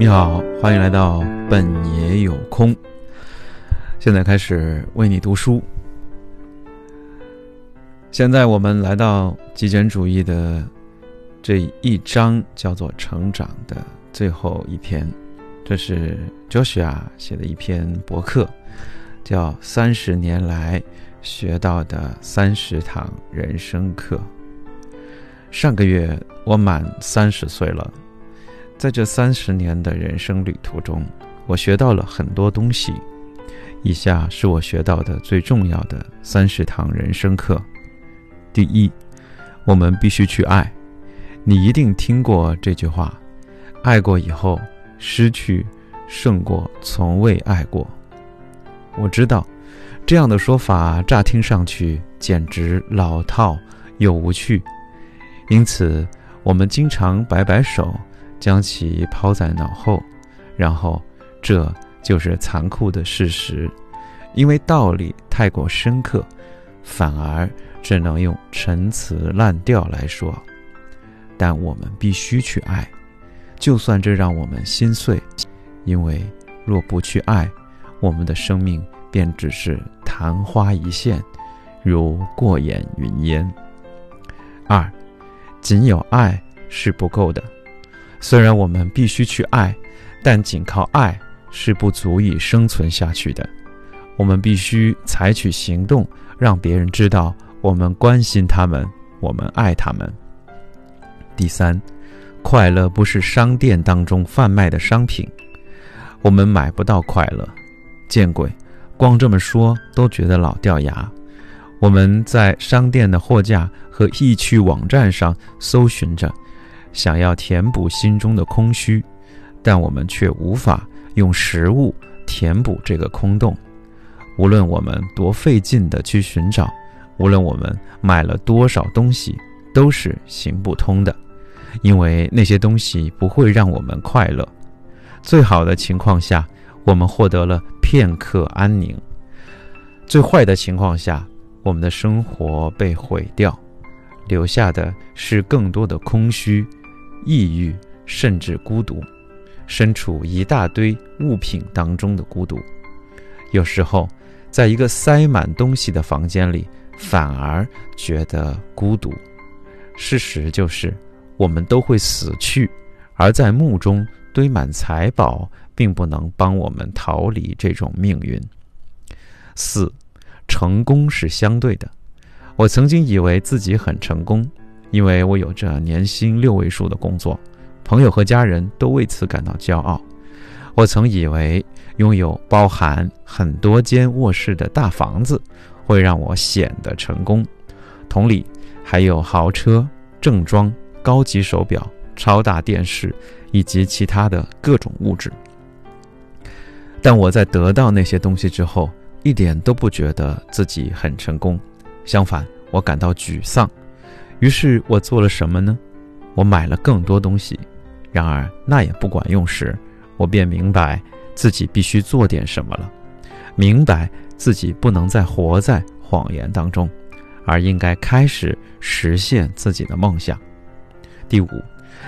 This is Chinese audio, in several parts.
你好，欢迎来到本爷有空。现在开始为你读书。现在我们来到极简主义的这一章，叫做“成长”的最后一篇。这是 Joshua 写的一篇博客，叫《三十年来学到的三十堂人生课》。上个月我满三十岁了。在这三十年的人生旅途中，我学到了很多东西。以下是我学到的最重要的三十堂人生课：第一，我们必须去爱。你一定听过这句话：“爱过以后，失去胜过从未爱过。”我知道，这样的说法乍听上去简直老套又无趣，因此我们经常摆摆手。将其抛在脑后，然后，这就是残酷的事实，因为道理太过深刻，反而只能用陈词滥调来说。但我们必须去爱，就算这让我们心碎，因为若不去爱，我们的生命便只是昙花一现，如过眼云烟。二，仅有爱是不够的。虽然我们必须去爱，但仅靠爱是不足以生存下去的。我们必须采取行动，让别人知道我们关心他们，我们爱他们。第三，快乐不是商店当中贩卖的商品，我们买不到快乐。见鬼！光这么说都觉得老掉牙。我们在商店的货架和易趣网站上搜寻着。想要填补心中的空虚，但我们却无法用食物填补这个空洞。无论我们多费劲地去寻找，无论我们买了多少东西，都是行不通的，因为那些东西不会让我们快乐。最好的情况下，我们获得了片刻安宁；最坏的情况下，我们的生活被毁掉，留下的是更多的空虚。抑郁，甚至孤独，身处一大堆物品当中的孤独。有时候，在一个塞满东西的房间里，反而觉得孤独。事实就是，我们都会死去，而在墓中堆满财宝，并不能帮我们逃离这种命运。四，成功是相对的。我曾经以为自己很成功。因为我有着年薪六位数的工作，朋友和家人都为此感到骄傲。我曾以为拥有包含很多间卧室的大房子会让我显得成功，同理，还有豪车、正装、高级手表、超大电视以及其他的各种物质。但我在得到那些东西之后，一点都不觉得自己很成功，相反，我感到沮丧。于是我做了什么呢？我买了更多东西，然而那也不管用时，我便明白自己必须做点什么了，明白自己不能再活在谎言当中，而应该开始实现自己的梦想。第五，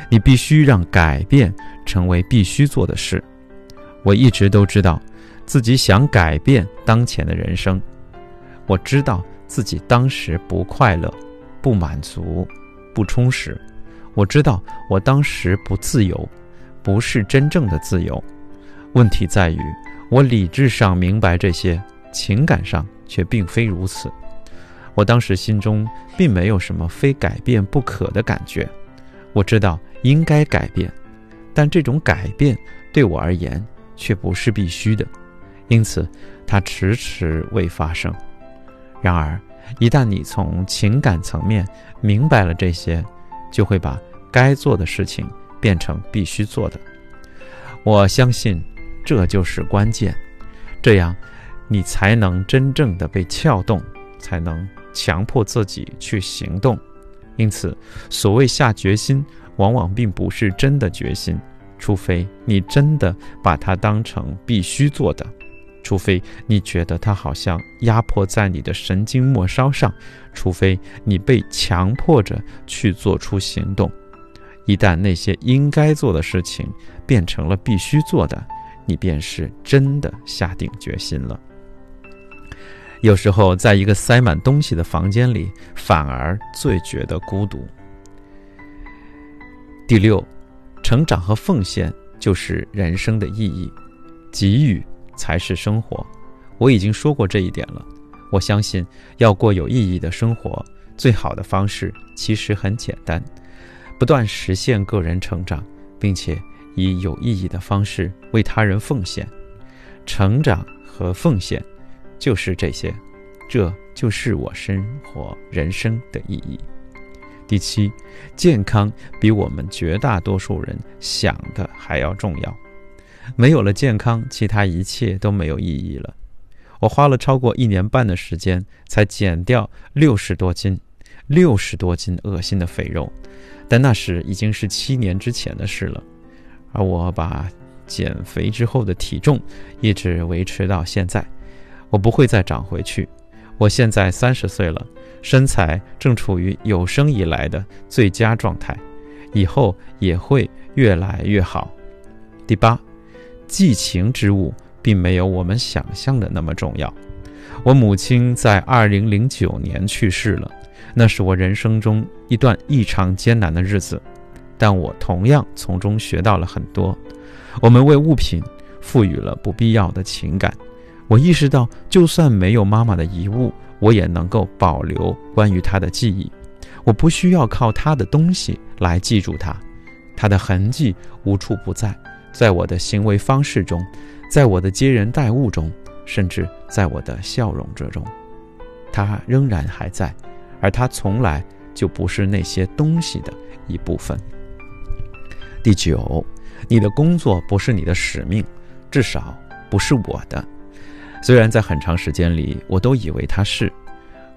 你必须让改变成为必须做的事。我一直都知道自己想改变当前的人生，我知道自己当时不快乐。不满足，不充实。我知道我当时不自由，不是真正的自由。问题在于，我理智上明白这些，情感上却并非如此。我当时心中并没有什么非改变不可的感觉。我知道应该改变，但这种改变对我而言却不是必须的，因此它迟迟未发生。然而。一旦你从情感层面明白了这些，就会把该做的事情变成必须做的。我相信这就是关键，这样你才能真正的被撬动，才能强迫自己去行动。因此，所谓下决心，往往并不是真的决心，除非你真的把它当成必须做的。除非你觉得它好像压迫在你的神经末梢上，除非你被强迫着去做出行动，一旦那些应该做的事情变成了必须做的，你便是真的下定决心了。有时候，在一个塞满东西的房间里，反而最觉得孤独。第六，成长和奉献就是人生的意义，给予才是生活。我已经说过这一点了。我相信，要过有意义的生活，最好的方式其实很简单：不断实现个人成长，并且以有意义的方式为他人奉献。成长和奉献。就是这些，这就是我生活人生的意义。第七，健康比我们绝大多数人想的还要重要。没有了健康，其他一切都没有意义了。我花了超过一年半的时间才减掉六十多斤，六十多斤恶心的肥肉，但那时已经是七年之前的事了。而我把减肥之后的体重一直维持到现在。我不会再长回去。我现在三十岁了，身材正处于有生以来的最佳状态，以后也会越来越好。第八，寄情之物并没有我们想象的那么重要。我母亲在二零零九年去世了，那是我人生中一段异常艰难的日子，但我同样从中学到了很多。我们为物品赋予了不必要的情感。我意识到，就算没有妈妈的遗物，我也能够保留关于她的记忆。我不需要靠她的东西来记住她，她的痕迹无处不在，在我的行为方式中，在我的接人待物中，甚至在我的笑容之中，它仍然还在，而它从来就不是那些东西的一部分。第九，你的工作不是你的使命，至少不是我的。虽然在很长时间里，我都以为他是，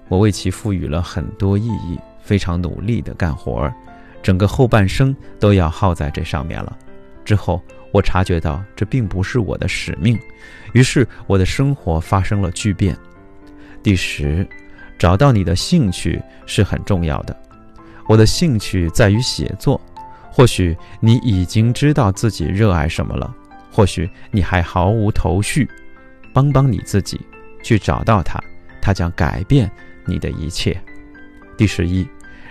我为其赋予了很多意义，非常努力地干活儿，整个后半生都要耗在这上面了。之后，我察觉到这并不是我的使命，于是我的生活发生了巨变。第十，找到你的兴趣是很重要的。我的兴趣在于写作，或许你已经知道自己热爱什么了，或许你还毫无头绪。帮帮你自己，去找到它，它将改变你的一切。第十一，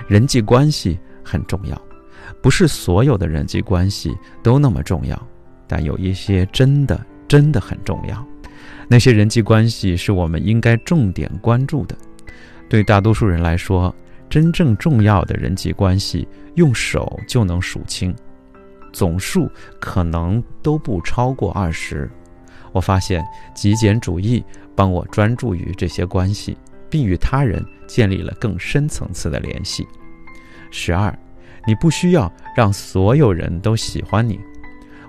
人际关系很重要，不是所有的人际关系都那么重要，但有一些真的真的很重要。那些人际关系是我们应该重点关注的。对大多数人来说，真正重要的人际关系用手就能数清，总数可能都不超过二十。我发现极简主义帮我专注于这些关系，并与他人建立了更深层次的联系。十二，你不需要让所有人都喜欢你。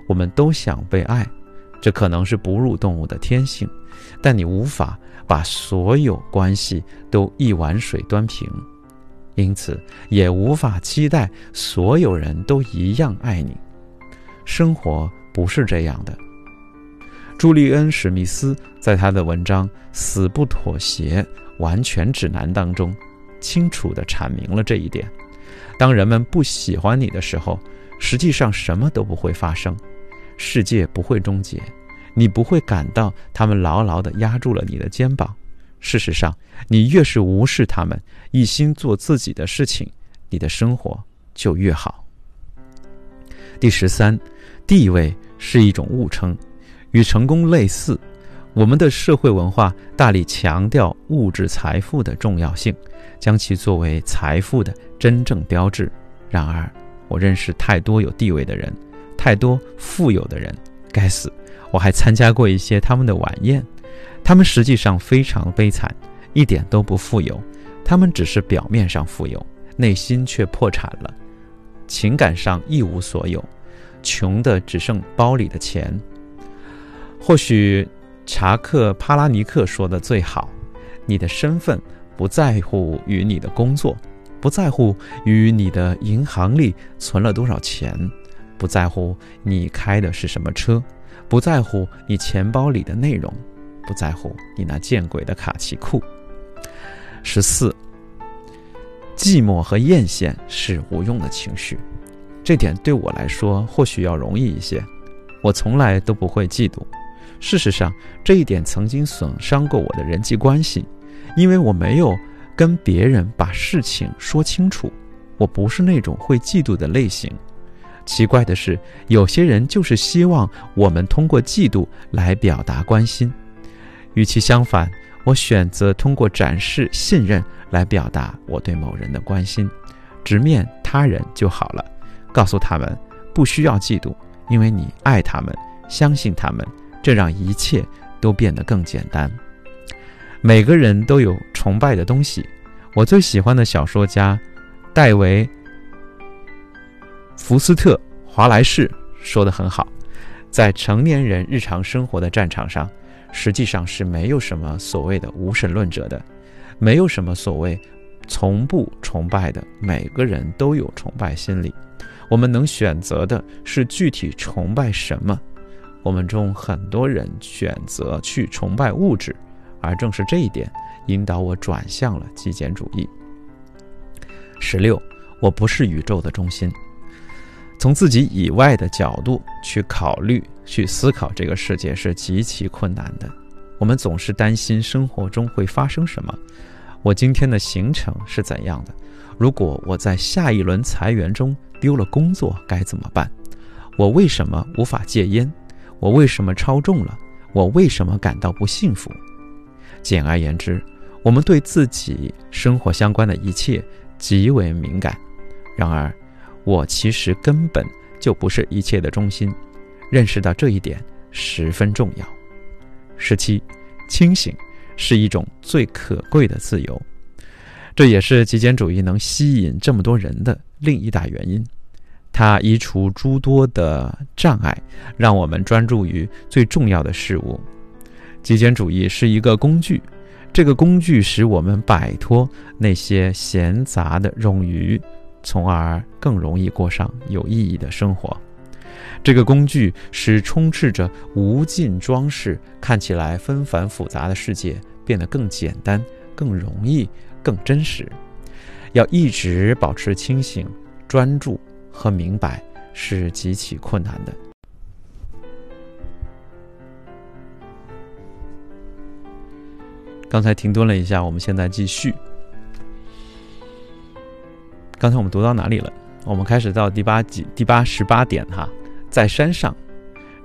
我们都想被爱，这可能是哺乳动物的天性，但你无法把所有关系都一碗水端平，因此也无法期待所有人都一样爱你。生活不是这样的。朱利恩·史密斯在他的文章《死不妥协完全指南》当中，清楚地阐明了这一点。当人们不喜欢你的时候，实际上什么都不会发生，世界不会终结，你不会感到他们牢牢地压住了你的肩膀。事实上，你越是无视他们，一心做自己的事情，你的生活就越好。第十三，地位是一种误称。与成功类似，我们的社会文化大力强调物质财富的重要性，将其作为财富的真正标志。然而，我认识太多有地位的人，太多富有的人。该死，我还参加过一些他们的晚宴，他们实际上非常悲惨，一点都不富有。他们只是表面上富有，内心却破产了，情感上一无所有，穷的只剩包里的钱。或许，查克·帕拉尼克说的最好：“你的身份不在乎与你的工作，不在乎与你的银行里存了多少钱，不在乎你开的是什么车，不在乎你钱包里的内容，不在乎你那见鬼的卡其裤。”十四，寂寞和艳羡是无用的情绪。这点对我来说或许要容易一些。我从来都不会嫉妒。事实上，这一点曾经损伤过我的人际关系，因为我没有跟别人把事情说清楚。我不是那种会嫉妒的类型。奇怪的是，有些人就是希望我们通过嫉妒来表达关心。与其相反，我选择通过展示信任来表达我对某人的关心，直面他人就好了。告诉他们不需要嫉妒，因为你爱他们，相信他们。这让一切都变得更简单。每个人都有崇拜的东西。我最喜欢的小说家戴维·福斯特·华莱士说的很好：在成年人日常生活的战场上，实际上是没有什么所谓的无神论者的，没有什么所谓从不崇拜的。每个人都有崇拜心理。我们能选择的是具体崇拜什么。我们中很多人选择去崇拜物质，而正是这一点引导我转向了极简主义。十六，我不是宇宙的中心。从自己以外的角度去考虑、去思考这个世界是极其困难的。我们总是担心生活中会发生什么，我今天的行程是怎样的？如果我在下一轮裁员中丢了工作该怎么办？我为什么无法戒烟？我为什么超重了？我为什么感到不幸福？简而言之，我们对自己生活相关的一切极为敏感。然而，我其实根本就不是一切的中心。认识到这一点十分重要。十七，清醒是一种最可贵的自由，这也是极简主义能吸引这么多人的另一大原因。它移除诸多的障碍，让我们专注于最重要的事物。极简主义是一个工具，这个工具使我们摆脱那些闲杂的冗余，从而更容易过上有意义的生活。这个工具使充斥着无尽装饰、看起来纷繁复杂的世界变得更简单、更容易、更真实。要一直保持清醒、专注。和明白是极其困难的。刚才停顿了一下，我们现在继续。刚才我们读到哪里了？我们开始到第八集第八十八点哈，在山上，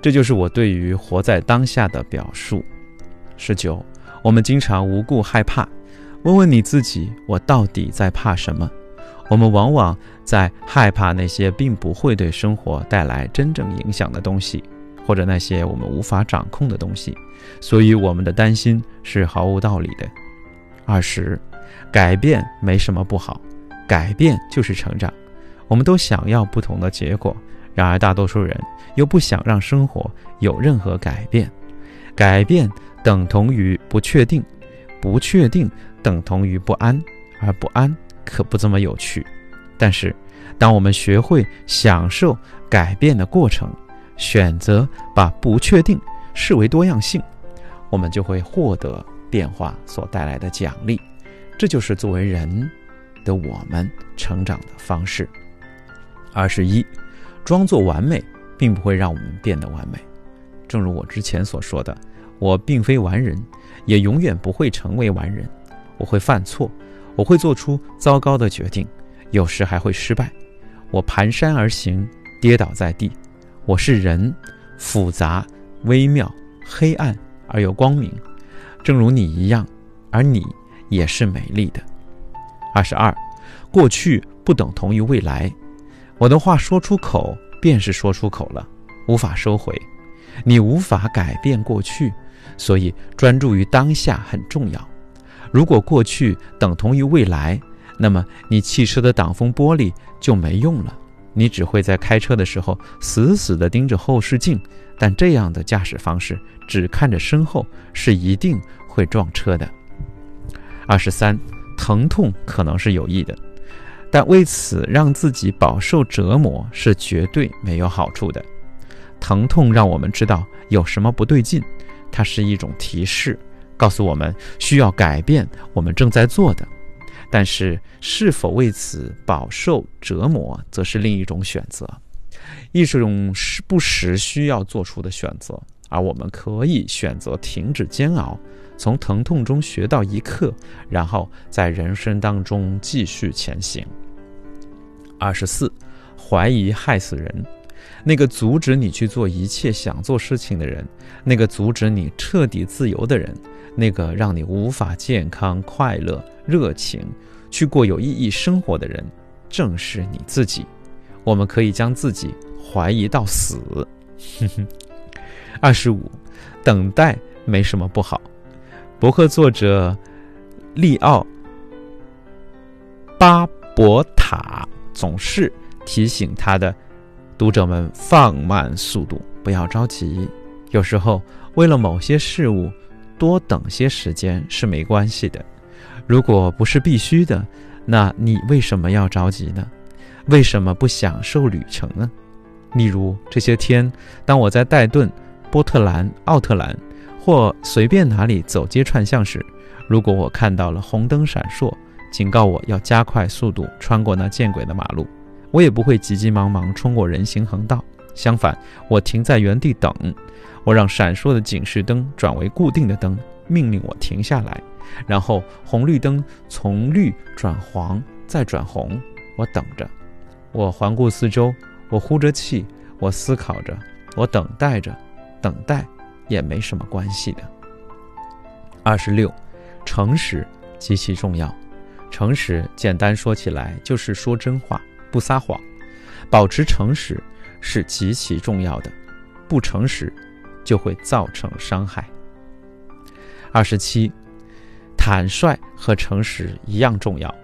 这就是我对于活在当下的表述。十九，我们经常无故害怕，问问你自己，我到底在怕什么？我们往往在害怕那些并不会对生活带来真正影响的东西，或者那些我们无法掌控的东西，所以我们的担心是毫无道理的。二十，改变没什么不好，改变就是成长。我们都想要不同的结果，然而大多数人又不想让生活有任何改变。改变等同于不确定，不确定等同于不安，而不安。可不这么有趣，但是，当我们学会享受改变的过程，选择把不确定视为多样性，我们就会获得变化所带来的奖励。这就是作为人的我们成长的方式。二十一，装作完美并不会让我们变得完美。正如我之前所说的，我并非完人，也永远不会成为完人。我会犯错。我会做出糟糕的决定，有时还会失败。我蹒跚而行，跌倒在地。我是人，复杂、微妙、黑暗而又光明，正如你一样，而你也是美丽的。二十二，过去不等同于未来。我的话说出口便是说出口了，无法收回。你无法改变过去，所以专注于当下很重要。如果过去等同于未来，那么你汽车的挡风玻璃就没用了。你只会在开车的时候死死地盯着后视镜，但这样的驾驶方式只看着身后是一定会撞车的。二十三，疼痛可能是有益的，但为此让自己饱受折磨是绝对没有好处的。疼痛让我们知道有什么不对劲，它是一种提示。告诉我们需要改变我们正在做的，但是是否为此饱受折磨，则是另一种选择，一种是不时需要做出的选择。而我们可以选择停止煎熬，从疼痛中学到一课，然后在人生当中继续前行。二十四，怀疑害死人。那个阻止你去做一切想做事情的人，那个阻止你彻底自由的人，那个让你无法健康、快乐、热情去过有意义生活的人，正是你自己。我们可以将自己怀疑到死。二十五，等待没什么不好。博客作者利奥巴博塔总是提醒他的。读者们，放慢速度，不要着急。有时候，为了某些事物，多等些时间是没关系的。如果不是必须的，那你为什么要着急呢？为什么不享受旅程呢？例如，这些天，当我在戴顿、波特兰、奥特兰或随便哪里走街串巷时，如果我看到了红灯闪烁，警告我要加快速度穿过那见鬼的马路。我也不会急急忙忙冲过人行横道，相反，我停在原地等。我让闪烁的警示灯转为固定的灯，命令我停下来。然后红绿灯从绿转黄，再转红。我等着，我环顾四周，我呼着气，我思考着，我等待着。等待也没什么关系的。二十六，诚实极其重要。诚实，简单说起来就是说真话。不撒谎，保持诚实是极其重要的。不诚实，就会造成伤害。二十七，坦率和诚实一样重要。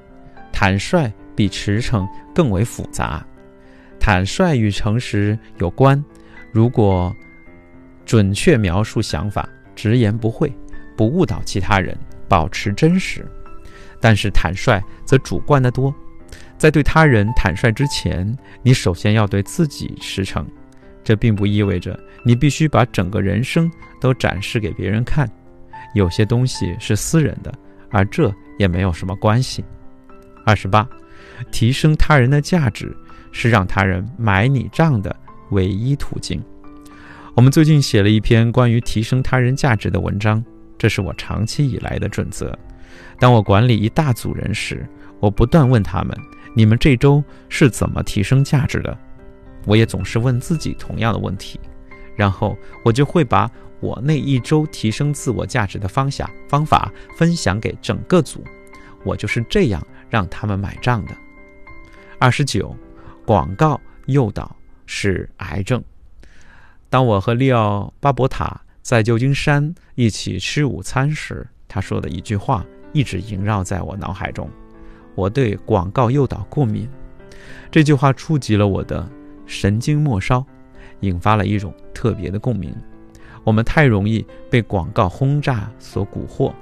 坦率比驰骋更为复杂。坦率与诚实有关。如果准确描述想法，直言不讳，不误导其他人，保持真实。但是坦率则主观的多。在对他人坦率之前，你首先要对自己实诚。这并不意味着你必须把整个人生都展示给别人看。有些东西是私人的，而这也没有什么关系。二十八，提升他人的价值是让他人买你账的唯一途径。我们最近写了一篇关于提升他人价值的文章，这是我长期以来的准则。当我管理一大组人时，我不断问他们。你们这周是怎么提升价值的？我也总是问自己同样的问题，然后我就会把我那一周提升自我价值的方向方法分享给整个组。我就是这样让他们买账的。二十九，广告诱导是癌症。当我和利奥巴博塔在旧金山一起吃午餐时，他说的一句话一直萦绕在我脑海中。我对广告诱导过敏，这句话触及了我的神经末梢，引发了一种特别的共鸣。我们太容易被广告轰炸所蛊惑，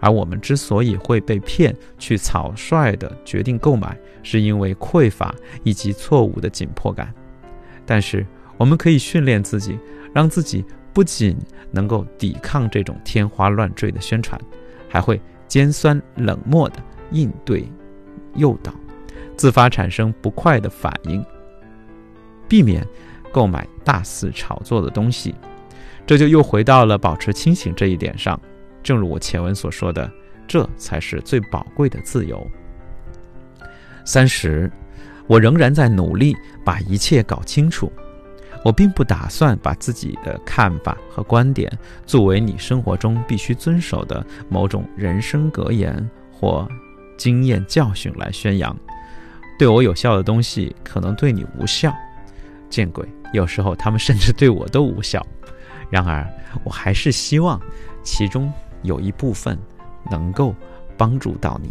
而我们之所以会被骗去草率地决定购买，是因为匮乏以及错误的紧迫感。但是，我们可以训练自己，让自己不仅能够抵抗这种天花乱坠的宣传，还会尖酸冷漠地应对。诱导，自发产生不快的反应，避免购买大肆炒作的东西，这就又回到了保持清醒这一点上。正如我前文所说的，这才是最宝贵的自由。三十，我仍然在努力把一切搞清楚。我并不打算把自己的看法和观点作为你生活中必须遵守的某种人生格言或。经验教训来宣扬，对我有效的东西可能对你无效。见鬼，有时候他们甚至对我都无效。然而，我还是希望其中有一部分能够帮助到你。